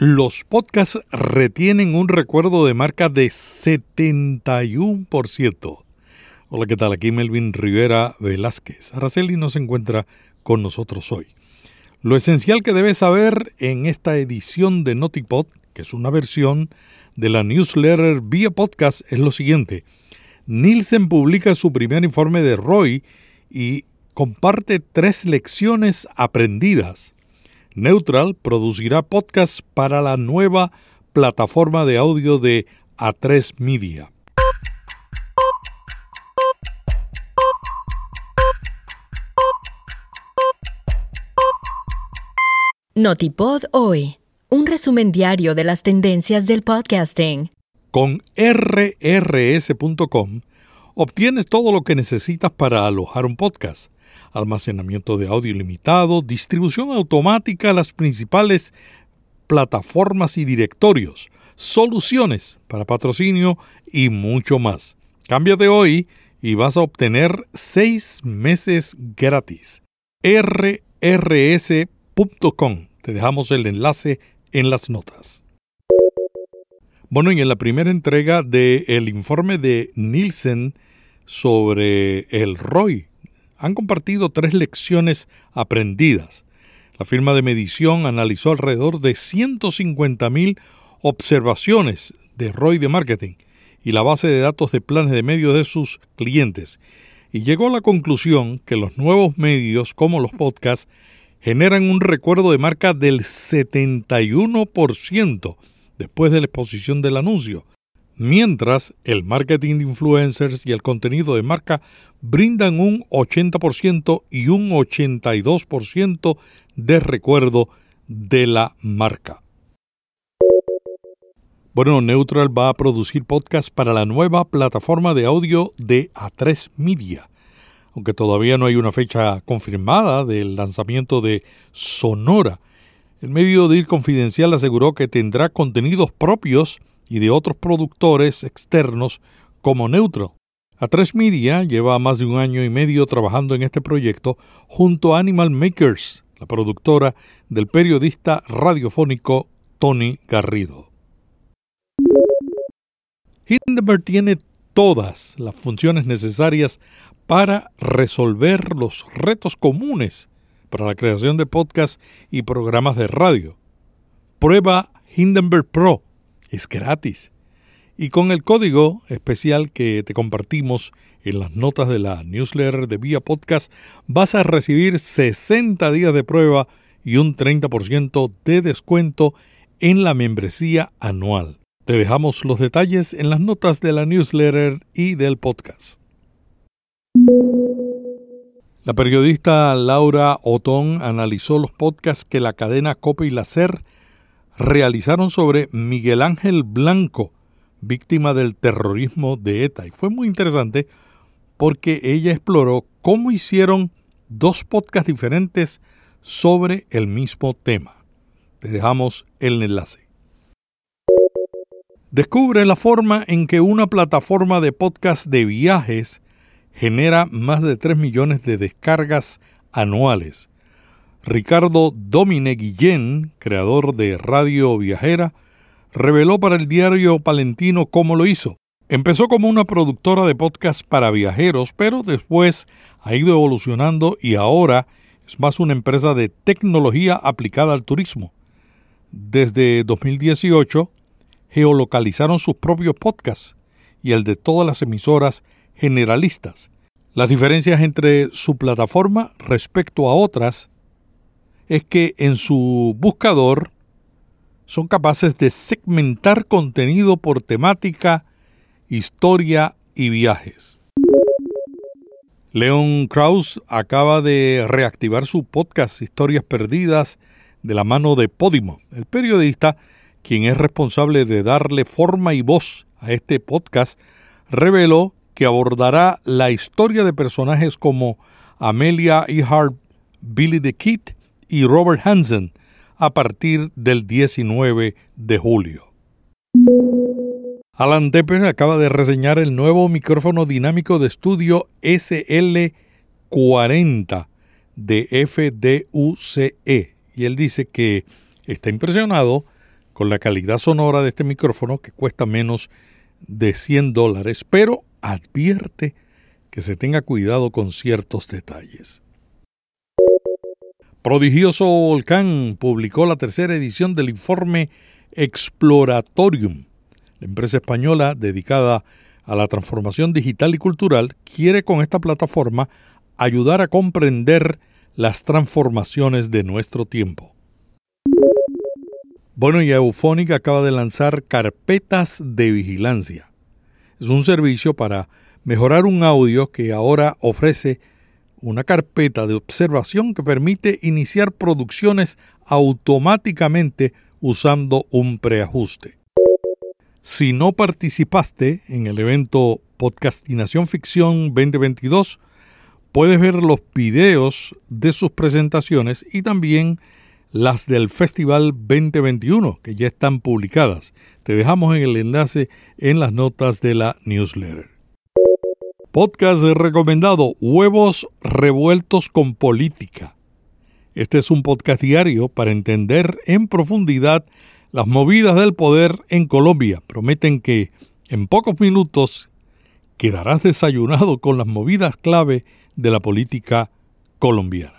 Los podcasts retienen un recuerdo de marca de 71%. Hola, ¿qué tal? Aquí Melvin Rivera Velázquez. Araceli nos encuentra con nosotros hoy. Lo esencial que debes saber en esta edición de Notipod, que es una versión de la newsletter vía podcast, es lo siguiente. Nielsen publica su primer informe de ROI y comparte tres lecciones aprendidas Neutral producirá podcast para la nueva plataforma de audio de A3 Media. Notipod hoy, un resumen diario de las tendencias del podcasting. Con rrs.com obtienes todo lo que necesitas para alojar un podcast almacenamiento de audio ilimitado, distribución automática a las principales plataformas y directorios, soluciones para patrocinio y mucho más. Cámbiate hoy y vas a obtener seis meses gratis. rrs.com. Te dejamos el enlace en las notas. Bueno, y en la primera entrega del informe de Nielsen sobre el ROI, han compartido tres lecciones aprendidas. La firma de medición analizó alrededor de 150.000 observaciones de ROI de marketing y la base de datos de planes de medios de sus clientes y llegó a la conclusión que los nuevos medios como los podcasts generan un recuerdo de marca del 71% después de la exposición del anuncio, mientras el marketing de influencers y el contenido de marca brindan un 80% y un 82% de recuerdo de la marca. Bueno, Neutral va a producir podcast para la nueva plataforma de audio de A3 Media. Aunque todavía no hay una fecha confirmada del lanzamiento de Sonora, el medio de Ir Confidencial aseguró que tendrá contenidos propios y de otros productores externos como Neutral. A3 Media lleva más de un año y medio trabajando en este proyecto junto a Animal Makers, la productora del periodista radiofónico Tony Garrido. Hindenburg tiene todas las funciones necesarias para resolver los retos comunes para la creación de podcasts y programas de radio. Prueba Hindenburg Pro es gratis. Y con el código especial que te compartimos en las notas de la newsletter de Vía Podcast, vas a recibir 60 días de prueba y un 30% de descuento en la membresía anual. Te dejamos los detalles en las notas de la newsletter y del podcast. La periodista Laura Otón analizó los podcasts que la cadena Copa y Lacer realizaron sobre Miguel Ángel Blanco, víctima del terrorismo de ETA. Y fue muy interesante porque ella exploró cómo hicieron dos podcasts diferentes sobre el mismo tema. Te dejamos el enlace. Descubre la forma en que una plataforma de podcast de viajes genera más de 3 millones de descargas anuales Ricardo Domine Guillén, creador de Radio Viajera, reveló para el diario Palentino cómo lo hizo. Empezó como una productora de podcast para viajeros, pero después ha ido evolucionando y ahora es más una empresa de tecnología aplicada al turismo. Desde 2018 geolocalizaron sus propios podcasts y el de todas las emisoras generalistas. Las diferencias entre su plataforma respecto a otras es que en su buscador son capaces de segmentar contenido por temática, historia y viajes. Leon Krauss acaba de reactivar su podcast Historias Perdidas de la mano de Podimo, el periodista quien es responsable de darle forma y voz a este podcast, reveló que abordará la historia de personajes como Amelia Earhart, Billy the Kid y Robert Hansen a partir del 19 de julio. Alan Tepper acaba de reseñar el nuevo micrófono dinámico de estudio SL40 de FDUCE y él dice que está impresionado con la calidad sonora de este micrófono que cuesta menos de 100 dólares, pero advierte que se tenga cuidado con ciertos detalles. Prodigioso Volcán publicó la tercera edición del informe Exploratorium. La empresa española dedicada a la transformación digital y cultural quiere con esta plataforma ayudar a comprender las transformaciones de nuestro tiempo. Bueno, y Eufónica acaba de lanzar Carpetas de Vigilancia. Es un servicio para mejorar un audio que ahora ofrece una carpeta de observación que permite iniciar producciones automáticamente usando un preajuste. Si no participaste en el evento Podcastinación Ficción 2022, puedes ver los videos de sus presentaciones y también las del Festival 2021, que ya están publicadas. Te dejamos en el enlace en las notas de la newsletter. Podcast recomendado, Huevos revueltos con política. Este es un podcast diario para entender en profundidad las movidas del poder en Colombia. Prometen que en pocos minutos quedarás desayunado con las movidas clave de la política colombiana.